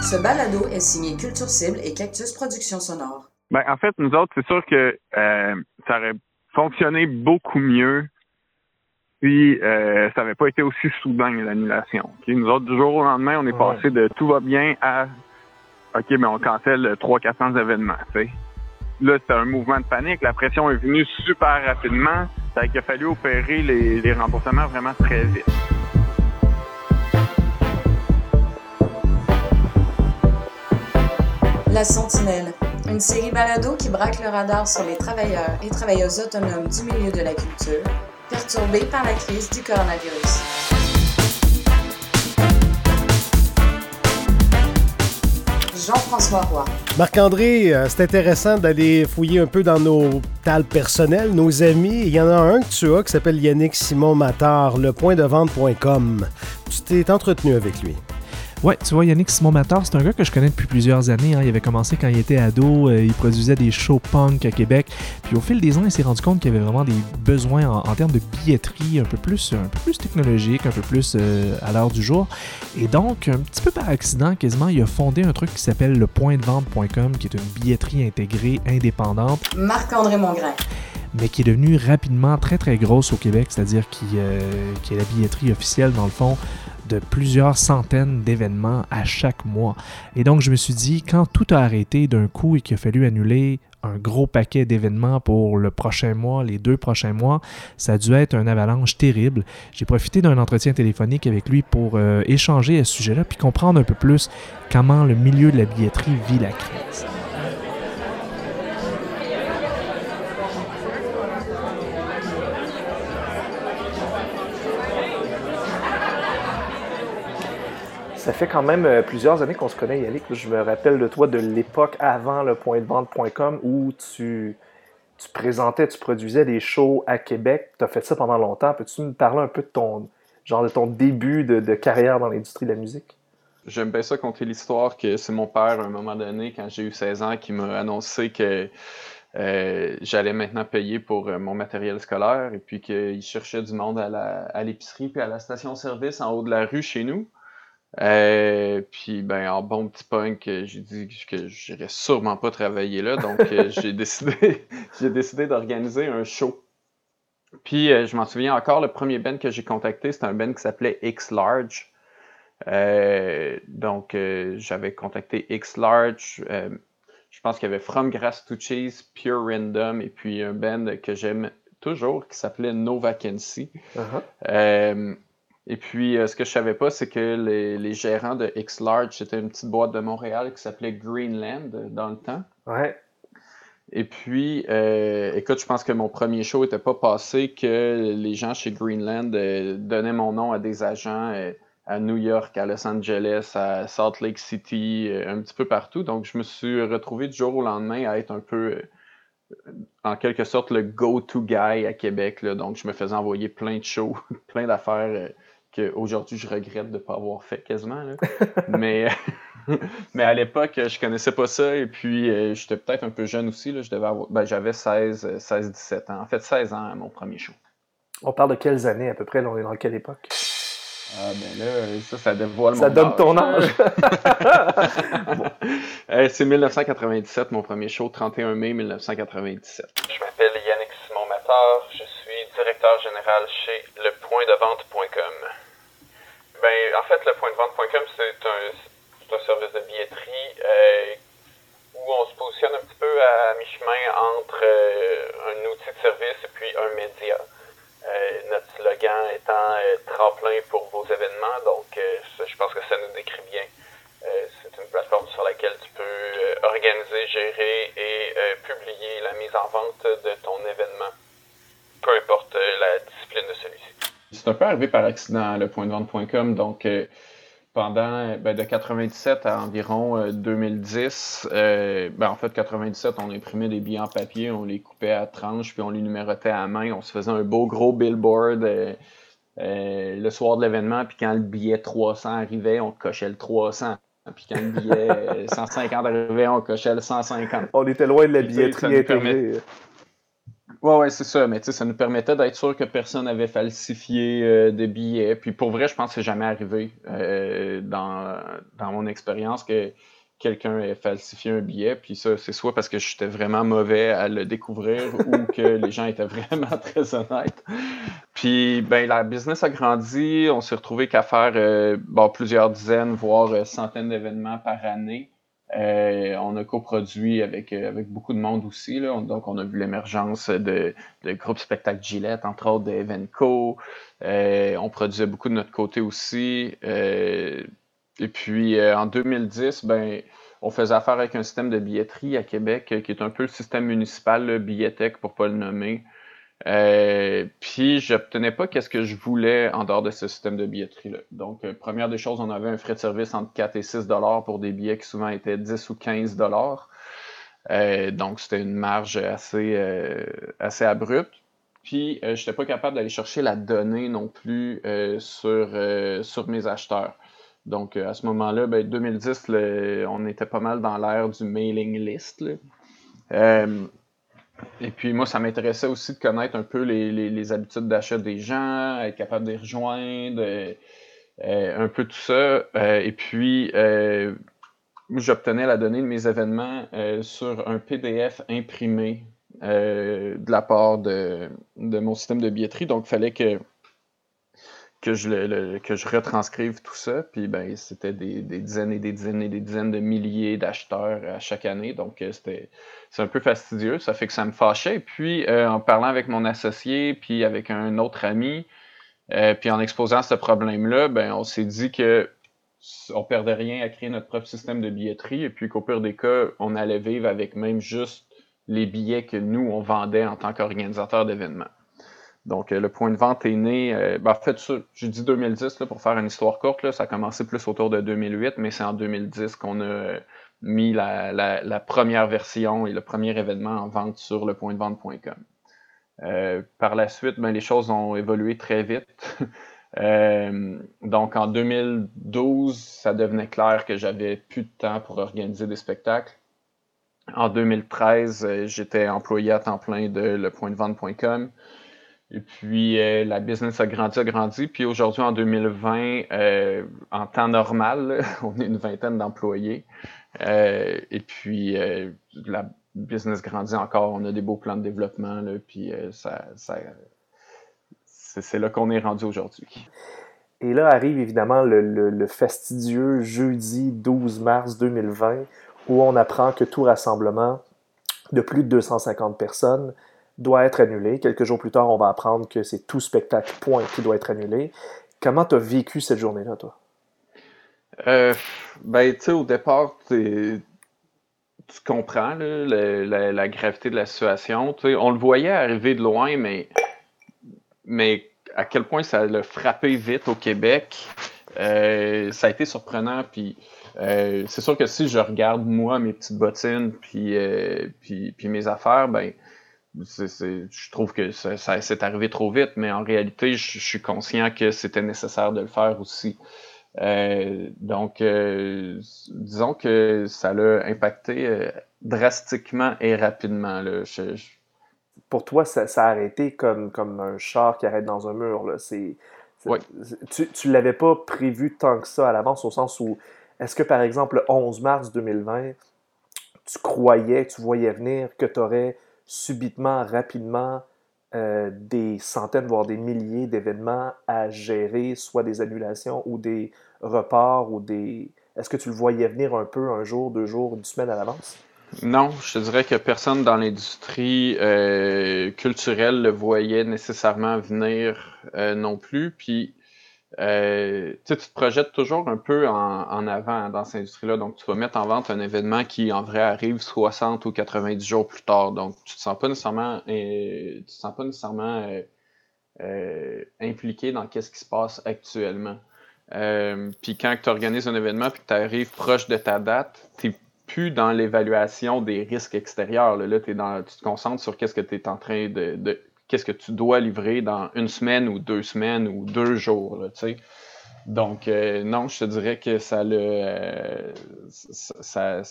Ce balado est signé Culture Cible et Cactus Productions Sonore. Ben, en fait, nous autres, c'est sûr que euh, ça aurait fonctionné beaucoup mieux si euh, ça n'avait pas été aussi soudain l'annulation. Nous autres, du jour au lendemain, on est passé de tout va bien à OK, mais on cancelle 300-400 événements. Là, c'était un mouvement de panique. La pression est venue super rapidement. Ça a fallu opérer les, les remboursements vraiment très vite. La Sentinelle, une série balado qui braque le radar sur les travailleurs et travailleuses autonomes du milieu de la culture, perturbés par la crise du coronavirus. Jean-François Roy. Marc-André, euh, c'est intéressant d'aller fouiller un peu dans nos tales personnelles, nos amis. Il y en a un que tu as qui s'appelle Yannick Simon Matar, lepointdevente.com. Tu t'es entretenu avec lui. Ouais, tu vois, Yannick Simon Matar, c'est un gars que je connais depuis plusieurs années. Hein. Il avait commencé quand il était ado, euh, il produisait des shows punk à Québec. Puis au fil des ans, il s'est rendu compte qu'il y avait vraiment des besoins en, termes de billetterie un peu plus, un peu plus technologique, un peu plus euh, à l'heure du jour. Et donc, un petit peu par accident, quasiment, il a fondé un truc qui s'appelle le pointdevente.com, qui est une billetterie intégrée indépendante. Marc-André Mongrain mais qui est devenue rapidement très très grosse au Québec, c'est-à-dire qui, euh, qui, est la billetterie officielle dans le fond de plusieurs centaines d'événements à chaque mois. Et donc, je me suis dit, quand tout a arrêté d'un coup et qu'il a fallu annuler un gros paquet d'événements pour le prochain mois, les deux prochains mois, ça a dû être un avalanche terrible. J'ai profité d'un entretien téléphonique avec lui pour euh, échanger à ce sujet-là, puis comprendre un peu plus comment le milieu de la billetterie vit la crise. Ça fait quand même euh, plusieurs années qu'on se connaît, Yannick. Je me rappelle de toi de l'époque avant le point de vente.com où tu, présentais, tu produisais des shows à Québec. Tu as fait ça pendant longtemps. Peux-tu me parler un peu de ton, genre de ton début de, carrière dans l'industrie de la musique? J'aime bien ça compter l'histoire que c'est mon père, à un moment donné, quand j'ai eu 16 ans, qui m'a annoncé que euh, j'allais maintenant payer pour euh, mon matériel scolaire et puis qu'il cherchait du monde à l'épicerie puis à la station-service en haut de la rue chez nous. Euh, puis, ben, en bon petit punk, euh, j'ai dit que j'irais sûrement pas travailler là. Donc, euh, j'ai décidé, j'ai décidé d'organiser un show. Puis, je m'en souviens encore, le premier band que j'ai contacté, c'était un band qui s'appelait X Large. donc, j'avais contacté X Large. je pense qu'il y avait From Grass to Cheese, Pure Random, et puis un band que j'aime toujours qui s'appelait No Vacancy. Et puis, euh, ce que je savais pas, c'est que les, gérants de X-Large, c'était une petite boîte de Montréal qui s'appelait Greenland euh, dans le temps. Ouais. Et puis, euh, écoute, je pense que mon premier show n'était pas passé que les gens chez Greenland donnaient mon nom à des agents à New York, à Los Angeles, à Salt Lake City, un petit peu partout. Donc, je me suis retrouvé du jour au lendemain à être un peu, en quelque sorte, le go-to guy à Québec. Donc, je me faisais envoyer plein de shows, plein d'affaires qu'aujourd'hui je regrette de ne pas avoir fait quasiment. mais, mais à l'époque, je connaissais pas ça et puis euh, j'étais peut-être un peu jeune aussi. Là, je devais ben, j'avais 16, 16, 17 ans. En fait, 16 ans à mon premier show. On parle de quelles années à peu près? on est dans quelle époque? Ah ben là, ça, ça dévoile ça donne ton âge. Euh, c'est 1997, mon premier show, 31 mai 1997. Je m'appelle Yannick Simon Matar, je suis directeur général chez lepointdevente.com. Ben, en fait, lepointdevente.com, c'est un, un, service de billetterie euh, où on se positionne un petit peu à mi-chemin entre euh, un outil de service et puis un média. Euh, notre slogan étant tremplin pour vos événements, donc je pense que ça nous décrit bien. c'est une plateforme sur laquelle tu peux organiser, gérer et publier la mise en vente de ton événement peu importe euh, la discipline de celui-ci. C'est un peu arrivé par accident, le point de vente.com. Donc, euh, pendant ben, de 97 à environ 2010, euh, ben, en fait, 97, on imprimait des billets en papier, on les coupait à tranches, puis on les numérotait à main. On se faisait un beau gros billboard le soir de l'événement, puis quand le billet 300 arrivait, on cochait le 300. Puis quand le billet 150 arrivait, on cochait le 150. On était loin de la billetterie intégrée. Ouais, ouais, c'est ça. Mais tu sais, ça nous permettait d'être sûr que personne n'avait falsifié euh, des billets. Puis pour vrai, je pense que c'est jamais arrivé euh, dans, dans mon expérience que quelqu'un ait falsifié un billet. Puis ça, c'est soit parce que j'étais vraiment mauvais à le découvrir ou que les gens étaient vraiment très honnêtes. Puis ben la business a grandi. On s'est retrouvé qu'à faire euh, bon, plusieurs dizaines, voire centaines d'événements par année. Euh, on a coproduit avec, euh, avec beaucoup de monde aussi. Là. Donc, on a vu l'émergence de, de groupes spectacle Gillette, entre autres de Evenco. Euh, on produisait beaucoup de notre côté aussi. et puis, en 2010, ben, on faisait affaire avec un système de billetterie à Québec qui est un peu le système municipal, le pour ne pas le nommer. Euh, puis, j'obtenais pas qu'est-ce que je voulais en dehors de ce système de billetterie-là. Donc, euh, première des choses, on avait un frais de service entre 4 et 6 dollars pour des billets qui souvent étaient 10 ou 15 dollars. Euh, donc, c'était une marge assez, euh, assez abrupte. Puis, je n'étais pas capable d'aller chercher la donnée non plus sur, sur mes acheteurs. Donc, à ce moment-là, ben, 2010, on était pas mal dans l'ère du mailing list. Et puis moi, ça m'intéressait aussi de connaître un peu les, habitudes d'achat des gens, être capable de les rejoindre, euh, euh, un peu tout ça. Euh, et puis, j'obtenais la donnée de mes événements sur un PDF imprimé de la part de, de, mon système de billetterie. Donc, il fallait que que je, le, que je retranscrive tout ça. Puis ben, c'était des, des, dizaines et des dizaines et des dizaines de milliers d'acheteurs à chaque année. Donc euh, c'était c'est un peu fastidieux. Ça fait que ça me fâchait. Puis euh, en parlant avec mon associé, puis avec un autre ami, euh, puis en exposant ce problème-là, ben, on s'est dit que on perdait rien à créer notre propre système de billetterie et puis qu'au pire des cas, on allait vivre avec même juste les billets que nous, on vendait en tant qu'organisateur d'événements. Donc, euh, le point de vente est né. Euh, ben, en fait, j'ai dit 2010 là, pour faire une histoire courte. Là, ça a commencé plus autour de 2008, mais c'est en 2010 qu'on a euh, mis la, première version et le premier événement en vente sur le point de vente.com. par la suite, ben, les choses ont évolué très vite. donc, en 2012, ça devenait clair que j'avais plus de temps pour organiser des spectacles. En 2013, j'étais employé à temps plein de lepointdevente.com. Et puis, euh, la business a grandi, a grandi. Puis aujourd'hui, en 2020, euh, en temps normal, on est une vingtaine d'employés. Euh, et puis, la business grandit encore. On a des beaux plans de développement. Puis, ça, c'est là qu'on est rendu aujourd'hui. Et là arrive évidemment le, fastidieux jeudi 12 mars 2020 où on apprend que tout rassemblement de plus de 250 personnes doit être annulé. Quelques jours plus tard, on va apprendre que c'est tout spectacle point qui doit être annulé. Comment tu as vécu cette journée-là, toi? Euh, ben, tu sais, au départ, tu comprends la, gravité de la situation. on le voyait arriver de loin, mais, mais à quel point ça l'a frappé vite au Québec, euh, ça a été surprenant. Puis, euh, c'est sûr que si je regarde, moi, mes petites bottines, puis, puis, puis mes affaires, ben, je trouve que ça, s'est arrivé trop vite, mais en réalité, je, suis conscient que c'était nécessaire de le faire aussi. Euh, donc, euh, disons que ça l'a impacté euh, drastiquement et rapidement. Là. Pour toi, ça, a arrêté comme, comme un char qui arrête dans un mur. Là. C'est, Tu ne l'avais pas prévu tant que ça à l'avance, au sens où, est-ce que par exemple, le 11 mars 2020, tu croyais, tu voyais venir que tu aurais subitement, rapidement, euh, des centaines, voire des milliers d'événements à gérer, soit des annulations ou des reports ou des. Est-ce que tu le voyais venir un peu un jour, deux jours, une semaine à l'avance? Non, je te dirais que personne dans l'industrie euh, culturelle le voyait nécessairement venir euh, non plus. Puis euh, tu te projettes toujours un peu en, avant dans cette industrie-là. Donc, tu vas mettre en vente un événement qui, en vrai, arrive 60 ou 90 jours plus tard. Donc, tu te sens pas nécessairement, euh, tu te sens pas nécessairement euh, impliqué dans ce qui se passe actuellement. puis quand tu organises un événement et que tu arrives proche de ta date, tu plus dans l'évaluation des risques extérieurs. Là, là dans, tu te concentres sur qu'est-ce que tu es en train de qu'est-ce que tu dois livrer dans une semaine ou deux semaines ou deux jours, tu sais. Donc, euh, non, je te dirais que ça le. ça,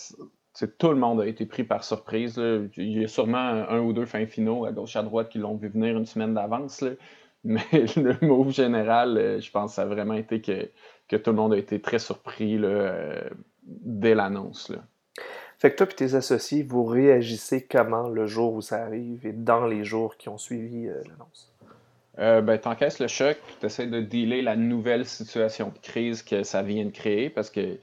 tout le monde a été pris par surprise. Il y a sûrement un ou deux fins finaux à gauche à droite qui l'ont vu venir une semaine d'avance. Mais le move général, euh, je pense, ça a vraiment été que, que tout le monde a été très surpris dès l'annonce. Fait que toi et tes associés, vous réagissez comment le jour où ça arrive et dans les jours qui ont suivi l'annonce? Euh, ben, t'encaisses le choc, tu essaies de dealer la nouvelle situation de crise que ça vient de créer parce que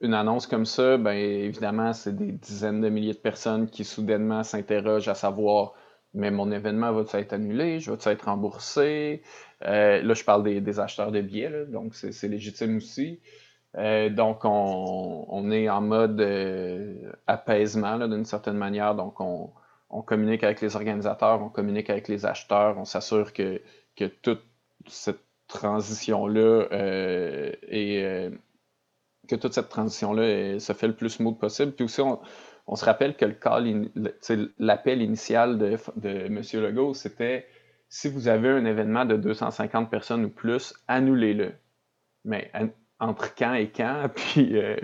une annonce comme ça, ben, évidemment, c'est des dizaines de milliers de personnes qui soudainement s'interrogent à savoir mais mon événement va-t-il être annulé, je vais-tu être remboursé? Euh, là, je parle des, acheteurs de billets, donc c'est légitime aussi. Euh, donc, on, on, est en mode apaisement d'une certaine manière. Donc, on, on communique avec les organisateurs, on communique avec les acheteurs, on s'assure que, que toute cette transition-là euh, euh, que toute cette transition-là se fait le plus smooth possible. Puis aussi, on, se rappelle que le l'appel initial de, de M. Legault, c'était si vous avez un événement de 250 personnes ou plus, annulez-le. Mais entre quand et quand, puis euh,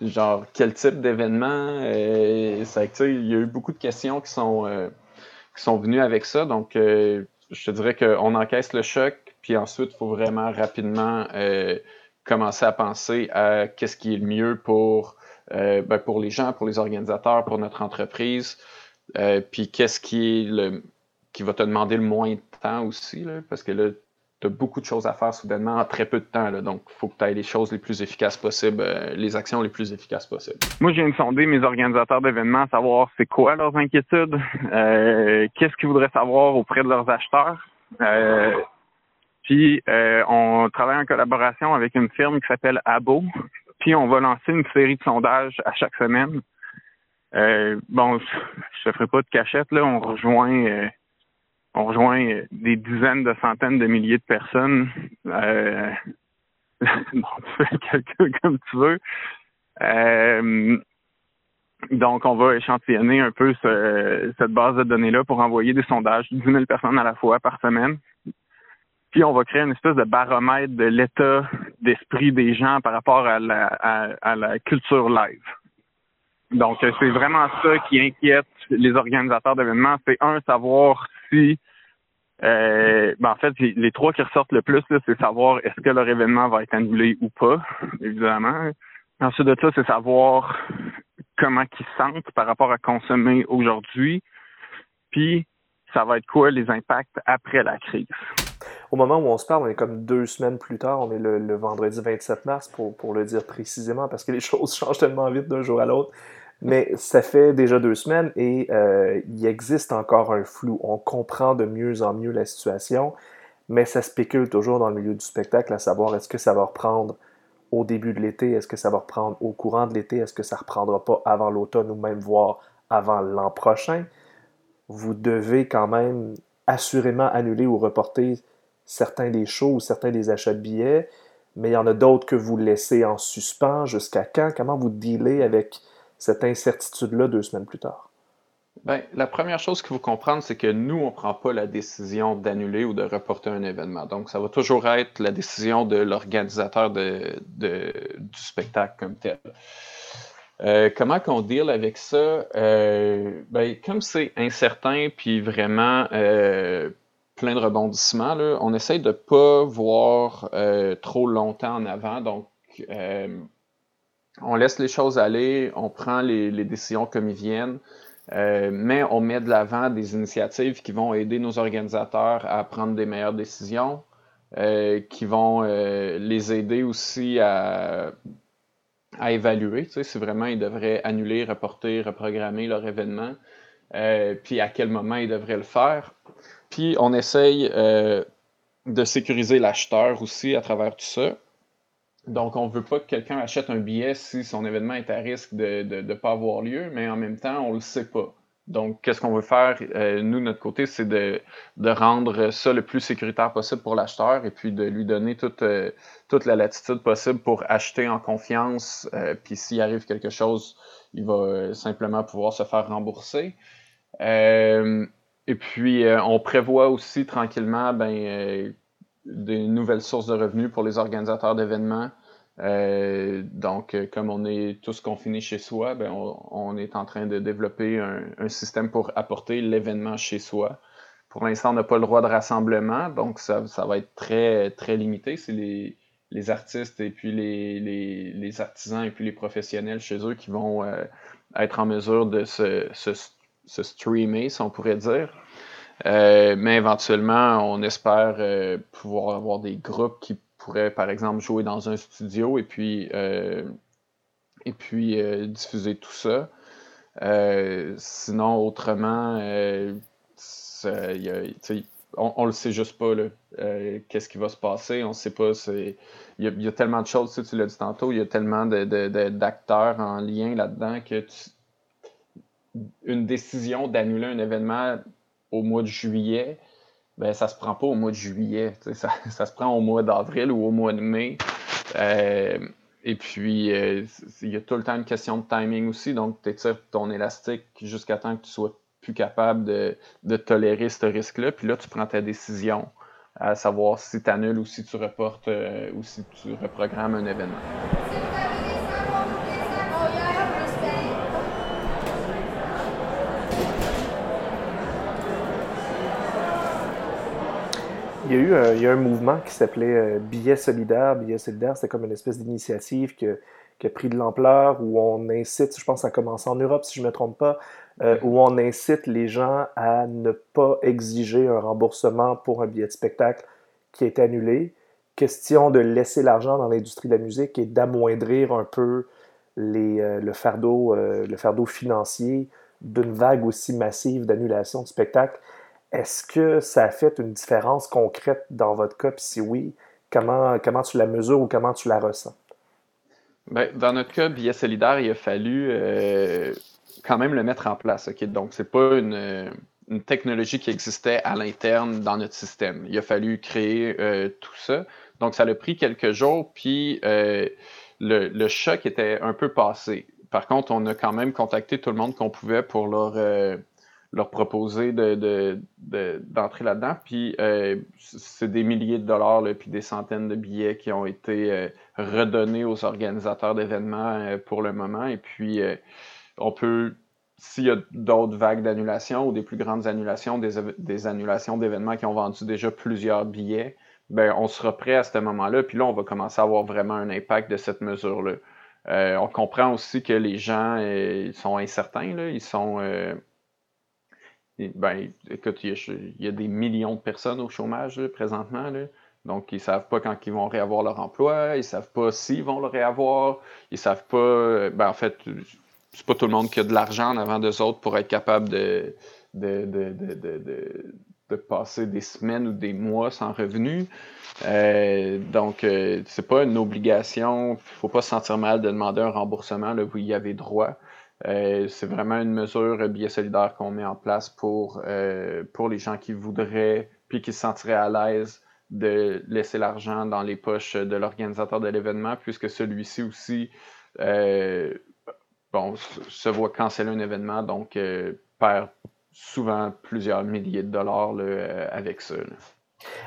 genre quel type d'événement. Euh, il y a eu beaucoup de questions qui sont, euh, qui sont venues avec ça. Donc, je te dirais qu'on encaisse le choc, puis ensuite, il faut vraiment rapidement commencer à penser à qu'est-ce qui est le mieux pour, ben, pour les gens, pour les organisateurs, pour notre entreprise, puis qu'est-ce qui est le qui va te demander le moins de temps aussi, là, parce que là, tu as beaucoup de choses à faire soudainement en très peu de temps. donc, il faut que tu ailles les choses les plus efficaces possibles, euh, les actions les plus efficaces possibles. Moi, je viens de sonder mes organisateurs d'événements, savoir c'est quoi leurs inquiétudes, euh, qu'est-ce qu'ils voudraient savoir auprès de leurs acheteurs. Euh, puis, on travaille en collaboration avec une firme qui s'appelle Abo. Puis, on va lancer une série de sondages à chaque semaine. bon, je ne ferai pas de cachette, là. On rejoint on rejoint des dizaines de centaines de milliers de personnes. Euh, bon, tu fais calcul comme tu veux. Euh, donc, on va échantillonner un peu cette base de données-là pour envoyer des sondages, 10 000 personnes à la fois par semaine. Puis, on va créer une espèce de baromètre de l'état d'esprit des gens par rapport à la culture live. Donc, c'est vraiment ça qui inquiète les organisateurs d'événements. C'est un, savoir euh, ben en fait, les trois qui ressortent le plus, c'est savoir est-ce que leur événement va être annulé ou pas, évidemment. Ensuite de ça, c'est savoir comment ils sentent par rapport à consommer aujourd'hui. Puis, ça va être quoi les impacts après la crise? Au moment où on se parle, on est comme deux semaines plus tard, on est le, vendredi 27 mars pour le dire précisément, parce que les choses changent tellement vite d'un jour à l'autre. Mais ça fait déjà deux semaines et euh, il existe encore un flou. On comprend de mieux en mieux la situation, mais ça spécule toujours dans le milieu du spectacle à savoir est-ce que ça va reprendre au début de l'été, est-ce que ça va reprendre au courant de l'été, est-ce que ça reprendra pas avant l'automne ou même voire avant l'an prochain. Vous devez quand même assurément annuler ou reporter certains des shows ou certains des achats de billets, mais il y en a d'autres que vous laissez en suspens jusqu'à quand? Comment vous dealez avec cette incertitude-là deux semaines plus tard? Bien, la première chose qu'il faut comprendre, c'est que nous, on ne prend pas la décision d'annuler ou de reporter un événement. Donc, ça va toujours être la décision de l'organisateur du spectacle comme tel. Euh, comment qu'on deal avec ça? Euh, ben, comme c'est incertain puis vraiment euh, plein de rebondissements, on essaye de ne pas voir trop longtemps en avant. Donc, on laisse les choses aller, on prend les, décisions comme ils viennent, euh, mais on met de l'avant des initiatives qui vont aider nos organisateurs à prendre des meilleures décisions, euh, qui vont euh, les aider aussi à, évaluer, tu sais, si vraiment ils devraient annuler, reporter, reprogrammer leur événement, puis à quel moment ils devraient le faire. Puis on essaye de sécuriser l'acheteur aussi à travers tout ça. Donc, on ne veut pas que quelqu'un achète un billet si son événement est à risque de ne pas avoir lieu, mais en même temps, on ne le sait pas. Donc, qu'est-ce qu'on veut faire, euh, nous, de notre côté, c'est de, rendre ça le plus sécuritaire possible pour l'acheteur et puis de lui donner toute, euh, la latitude possible pour acheter en confiance. Euh, puis s'il arrive quelque chose, il va simplement pouvoir se faire rembourser. et puis, on prévoit aussi tranquillement ben, des nouvelles sources de revenus pour les organisateurs d'événements. Euh, donc, comme on est tous confinés chez soi, ben on, est en train de développer un, système pour apporter l'événement chez soi. Pour l'instant, on n'a pas le droit de rassemblement, donc ça, va être très, très limité. C'est les, artistes et puis les, artisans et puis les professionnels chez eux qui vont être en mesure de se, streamer, si on pourrait dire. Euh, mais éventuellement, on espère euh, pouvoir avoir des groupes qui pourraient, par exemple, jouer dans un studio et puis, euh, et puis diffuser tout ça. sinon, autrement, on, ne le sait juste pas qu'est-ce qui va se passer. On sait pas. Il y, a tellement de choses, tu l'as dit tantôt, il y a tellement d'acteurs en lien là-dedans que une décision d'annuler un événement au mois de juillet, ben, ça se prend pas au mois de juillet. Ça, ça, se prend au mois d'avril ou au mois de mai. Euh, et puis, euh, il y a tout le temps une question de timing aussi. Donc, tu étires ton élastique jusqu'à temps que tu sois plus capable de, de tolérer ce risque-là. Puis là, tu prends ta décision à savoir si tu annules ou si tu reportes euh, ou si tu reprogrammes un événement. Il y a eu un, il y a un mouvement qui s'appelait euh, Billets solidaires. Billets solidaires, c'était comme une espèce d'initiative qui a pris de l'ampleur, où on incite, je pense que ça a commencé en Europe si je ne me trompe pas, euh, où on incite les gens à ne pas exiger un remboursement pour un billet de spectacle qui est annulé. Question de laisser l'argent dans l'industrie de la musique et d'amoindrir un peu les, euh, le, fardeau, le fardeau financier d'une vague aussi massive d'annulation de spectacles. Est-ce que ça a fait une différence concrète dans votre cas? Puis si oui, comment, comment tu la mesures ou comment tu la ressens? Bien, dans notre cas, billet solidaire, il a fallu euh, quand même le mettre en place. Donc, ce n'est pas une, technologie qui existait à l'interne dans notre système. Il a fallu créer euh, tout ça. Donc, ça a pris quelques jours, puis euh, le, le, choc était un peu passé. Par contre, on a quand même contacté tout le monde qu'on pouvait pour leur leur proposer de, d'entrer là-dedans. Puis euh, c'est des milliers de dollars, puis des centaines de billets qui ont été euh, redonnés aux organisateurs d'événements euh, pour le moment. Et puis on peut, s'il y a d'autres vagues d'annulation ou des plus grandes annulations, des, annulations d'événements qui ont vendu déjà plusieurs billets, ben on sera prêt à ce moment-là. Puis là, on va commencer à avoir vraiment un impact de cette mesure-là. on comprend aussi que les gens sont incertains, là. ils sont ben, écoute, il y, a, des millions de personnes au chômage présentement. Donc, ils ne savent pas quand ils vont réavoir leur emploi, ils ne savent pas s'ils vont le réavoir, ils ne savent pas. Euh, ben, en fait, c'est pas tout le monde qui a de l'argent en avant d'eux autres pour être capable de, de, de, passer des semaines ou des mois sans revenu. Euh, donc, euh, c'est pas une obligation. Il ne faut pas se sentir mal de demander un remboursement là, vous y avez droit. Euh, c'est vraiment une mesure billet solidaire qu'on met en place pour, euh, pour les gens qui voudraient puis qui se sentiraient à l'aise de laisser l'argent dans les poches de l'organisateur de l'événement, puisque celui-ci aussi euh, bon, se voit canceller un événement, donc perd souvent plusieurs milliers de dollars avec ça.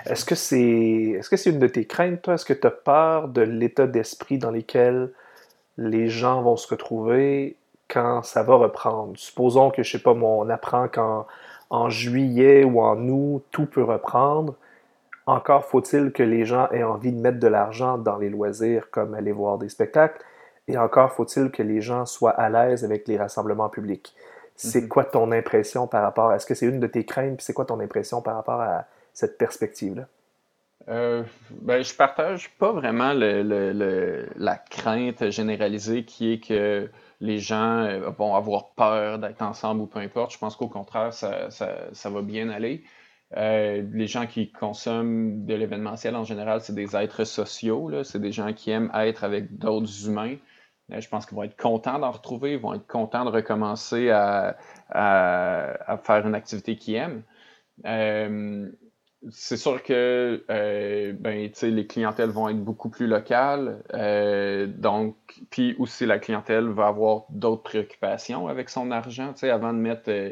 Est-ce que c'est est-ce que c'est une de tes craintes, toi? Est-ce que tu as peur de l'état d'esprit dans lequel les gens vont se retrouver quand ça va reprendre. Supposons que, je sais pas, on apprend qu'en en juillet ou en août, tout peut reprendre. Encore faut-il que les gens aient envie de mettre de l'argent dans les loisirs comme aller voir des spectacles. Et encore faut-il que les gens soient à l'aise avec les rassemblements publics. C'est mhm. quoi ton impression par rapport à... Est-ce que c'est une de tes craintes? Puis c'est quoi ton impression par rapport à cette perspective-là? Euh, ben, je partage pas vraiment la crainte généralisée qui est que les gens euh, vont avoir peur d'être ensemble ou peu importe. Je pense qu'au contraire, ça, va bien aller. Euh, les gens qui consomment de l'événementiel en général, c'est des êtres sociaux. C'est des gens qui aiment être avec d'autres humains. Euh, je pense qu'ils vont être contents d'en retrouver, ils vont être contents de recommencer à, faire une activité qu'ils aiment c'est sûr que euh, ben, les clientèles vont être beaucoup plus locales. Euh, donc, puis aussi la clientèle va avoir d'autres préoccupations avec son argent. Avant de mettre euh,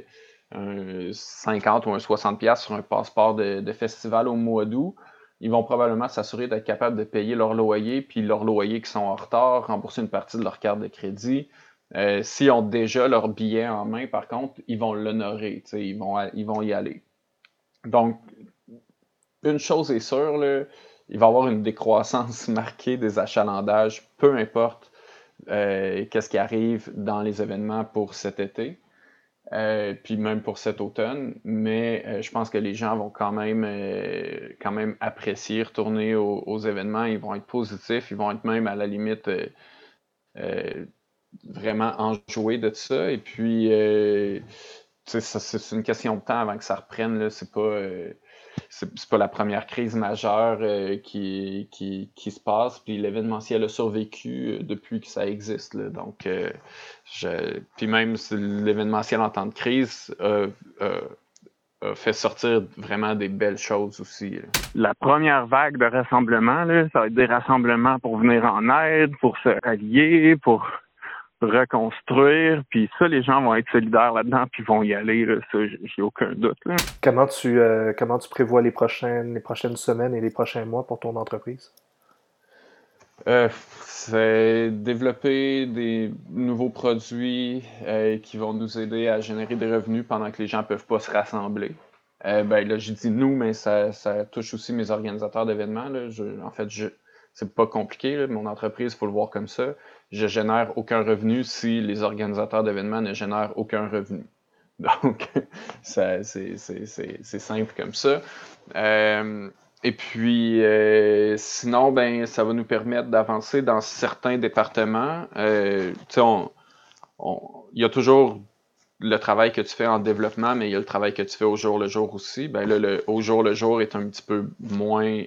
un 50 ou un 60$ sur un passeport de, festival au mois d'août, ils vont probablement s'assurer d'être capables de payer leur loyer, puis leur loyer qui sont en retard, rembourser une partie de leur carte de crédit. S'ils ont déjà leur billet en main, par contre, ils vont l'honorer, ils vont, ils vont y aller. Donc, une chose est sûre, il va y avoir une décroissance marquée des achalandages, peu importe euh, qu'est-ce qui arrive dans les événements pour cet été. Euh, puis même pour cet automne, mais euh, je pense que les gens vont quand même, quand même apprécier retourner aux, événements, ils vont être positifs, ils vont être même à la limite vraiment enjoués de ça. Et puis, c'est une question de temps avant que ça reprenne, c'est pas c'est pas la première crise majeure euh, qui, qui, qui, se passe. Puis l'événementiel a survécu euh, depuis que ça existe. Donc, euh, je, puis même l'événementiel en temps de crise a, fait sortir vraiment des belles choses aussi. La première vague de rassemblements, ça va être des rassemblements pour venir en aide, pour se rallier, pour reconstruire, puis ça, les gens vont être solidaires là-dedans, puis vont y aller, là, ça, j'ai aucun doute. Comment tu euh, comment tu prévois les prochaines les prochaines semaines et les prochains mois pour ton entreprise? Euh, c'est développer des nouveaux produits euh, qui vont nous aider à générer des revenus pendant que les gens peuvent pas se rassembler. ben là, j'ai dit nous, mais ça, ça touche aussi mes organisateurs d'événements. en fait, je, c'est pas compliqué. Mon entreprise, il faut le voir comme ça. Je génère aucun revenu si les organisateurs d'événements ne génèrent aucun revenu. Donc, c'est simple comme ça. Euh, et puis, euh, sinon, ben, ça va nous permettre d'avancer dans certains départements. Euh, il y a toujours le travail que tu fais en développement, mais il y a le travail que tu fais au jour le jour aussi. Ben le, au jour le jour est un petit peu moins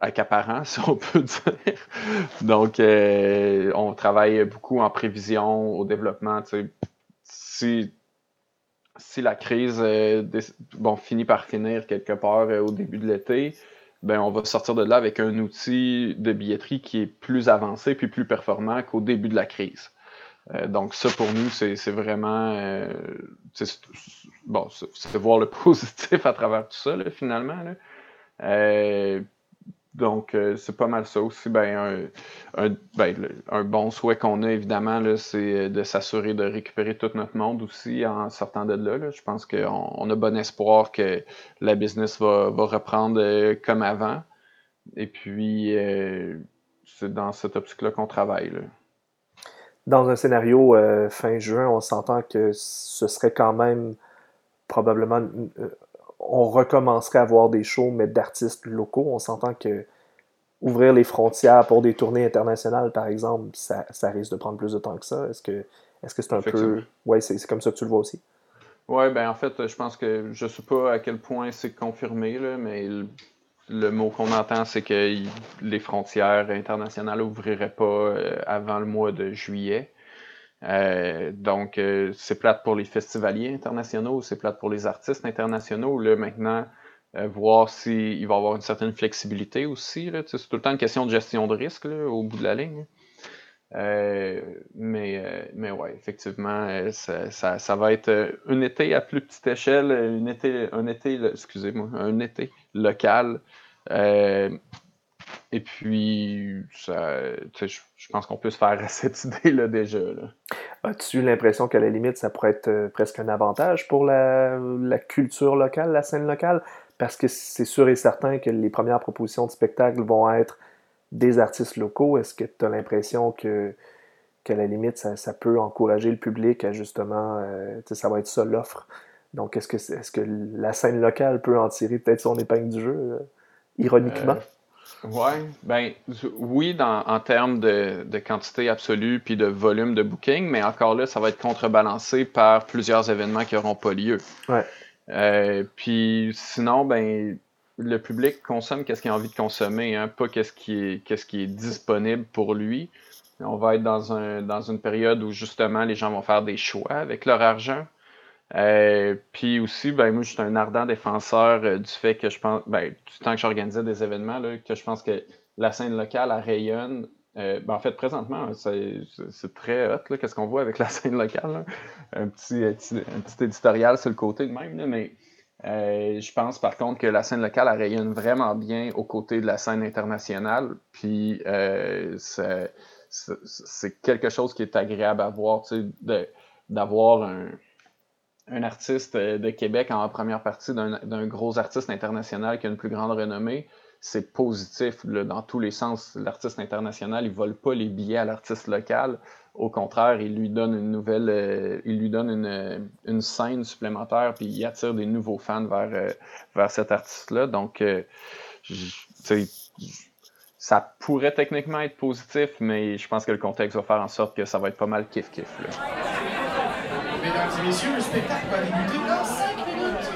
accaparant, si on peut dire. Donc, euh, on travaille beaucoup en prévision, au développement. Si, si la crise euh, bon, finit par finir quelque part euh, au début de l'été, ben, on va sortir de là avec un outil de billetterie qui est plus avancé puis plus performant qu'au début de la crise. donc, ça, pour nous, c'est vraiment. bon, c'est voir le positif à travers tout ça, finalement. Donc, euh, c'est pas mal ça aussi. Ben, un, ben, un bon souhait qu'on a, évidemment, c'est de s'assurer de récupérer tout notre monde aussi en sortant de là. Je pense qu'on on a bon espoir que la business va, reprendre euh, comme avant. Et puis, euh, c'est dans cette optique-là qu'on travaille. Dans un scénario fin juin, on s'entend que ce serait quand même probablement on recommencerait à avoir des shows, mais d'artistes locaux. On s'entend que ouvrir les frontières pour des tournées internationales, par exemple, ça, risque de prendre plus de temps que ça. Est-ce que est-ce que c'est un peu. Oui, c'est comme ça que tu le vois aussi? Oui, ben en fait, je pense que je ne sais pas à quel point c'est confirmé, là, mais le, mot qu'on entend, c'est que les frontières internationales n'ouvriraient pas euh, avant le mois de juillet. Euh, donc, euh, c'est plate pour les festivaliers internationaux, c'est plate pour les artistes internationaux. Là, maintenant, euh, voir s'il va y avoir une certaine flexibilité aussi. C'est tout le temps une question de gestion de risque au bout de la ligne. mais, mais ouais, effectivement, ça, ça, va être un été à plus petite échelle, été, un été, excusez-moi, un été local. Et puis, je pense qu'on peut se faire à cette idée-là déjà. As-tu l'impression qu'à la limite, ça pourrait être euh, presque un avantage pour la, culture locale, la scène locale? Parce que c'est sûr et certain que les premières propositions de spectacle vont être des artistes locaux. Est-ce que tu as l'impression que qu'à la limite, ça, peut encourager le public à justement, euh, ça va être ça l'offre? Donc, est-ce que, est, que la scène locale peut en tirer peut-être son épingle du jeu, euh, ironiquement? Ouais, ben oui, dans, en termes de, de, quantité absolue puis de volume de booking, mais encore là, ça va être contrebalancé par plusieurs événements qui n'auront pas lieu. Ouais. Euh, puis sinon, ben le public consomme qu'est-ce qu'il a envie de consommer, hein, pas qu'est-ce qui est qu'est-ce qui est disponible pour lui. On va être dans un dans une période où justement les gens vont faire des choix avec leur argent. Euh, puis aussi, ben, moi, je suis un ardent défenseur euh, du fait que je pense, ben, du temps que j'organisais des événements, là, que je pense que la scène locale, elle rayonne. Euh, ben, en fait, présentement, c'est très hot, qu'est-ce qu'on voit avec la scène locale. Un, petit, un petit éditorial sur le côté de même, mais Euh, je pense par contre que la scène locale elle rayonne vraiment bien aux côtés de la scène internationale. Puis euh, c'est quelque chose qui est agréable à voir, d'avoir un, un, artiste de Québec en première partie d'un gros artiste international qui a une plus grande renommée. C'est positif dans tous les sens. L'artiste international, il ne vole pas les billets à l'artiste local. Au contraire, il lui donne une nouvelle, euh, il lui donne une, une, scène supplémentaire, puis il attire des nouveaux fans vers, euh, vers cet artiste-là. Donc, euh, ça pourrait techniquement être positif, mais je pense que le contexte va faire en sorte que ça va être pas mal kiff-kiff. Le spectacle va débuter dans 5 minutes.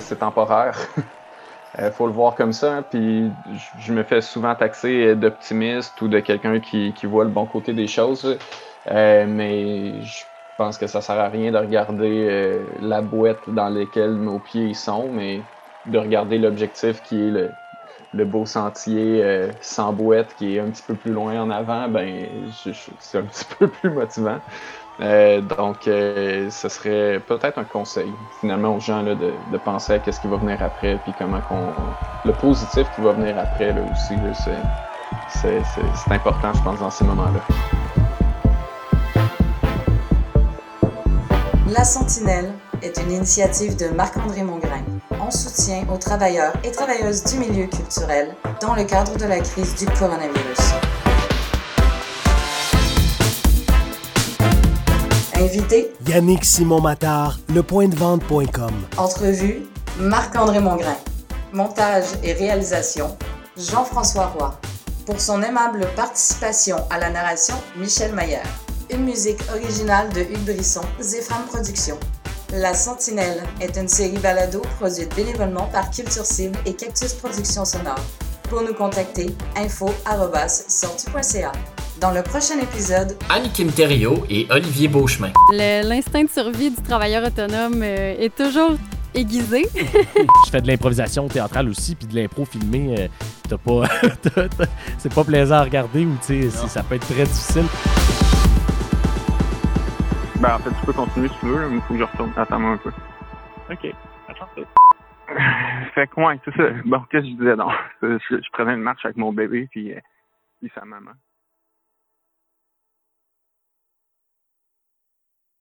C'est temporaire. Il faut le voir comme ça. Puis je me fais souvent taxer d'optimiste ou de quelqu'un qui, voit le bon côté des choses. Euh, mais je pense que ça sert à rien de regarder euh, la boîte dans laquelle nos pieds sont, mais de regarder l'objectif qui est le, beau sentier euh, sans boîte qui est un petit peu plus loin en avant, ben c'est un petit peu plus motivant. Donc, ce serait peut-être un conseil finalement aux gens de, penser à qu'est-ce qui va venir après, puis comment qu'on, le positif qui va venir après là, aussi. c'est important, je pense, dans ces moments-là. La Sentinelle est une initiative de Marc-André Mongrain en soutien aux travailleurs et travailleuses du milieu culturel dans le cadre de la crise du coronavirus. Invité Yannick Simon Matard, lepointdevente.com. Entrevue Marc-André Mongrain. Montage et réalisation Jean-François Roy. Pour son aimable participation à la narration, Michel Maillard. Une musique originale de Hugues Brisson, Zéphram Productions. La Sentinelle est une série balado produite bénévolement par Culture Cible et Cactus Productions Sonore. Pour nous contacter, info.sortu.ca. Dans le prochain épisode, Thériault et Olivier Beauchemin. L'instinct de survie du travailleur autonome euh, est toujours aiguisé. je fais de l'improvisation théâtrale aussi, puis de l'impro filmé, euh, t'as pas, c'est pas plaisant à regarder ou tu sais, ça peut être très difficile. Ben, en fait, tu peux continuer si tu veux, mais il faut que je retourne. Attends-moi un peu. OK. Attends Fait que, ouais, c'est ça. Bon, qu'est-ce que je disais? Non, je, prenais une marche avec mon bébé, puis, euh, puis sa maman.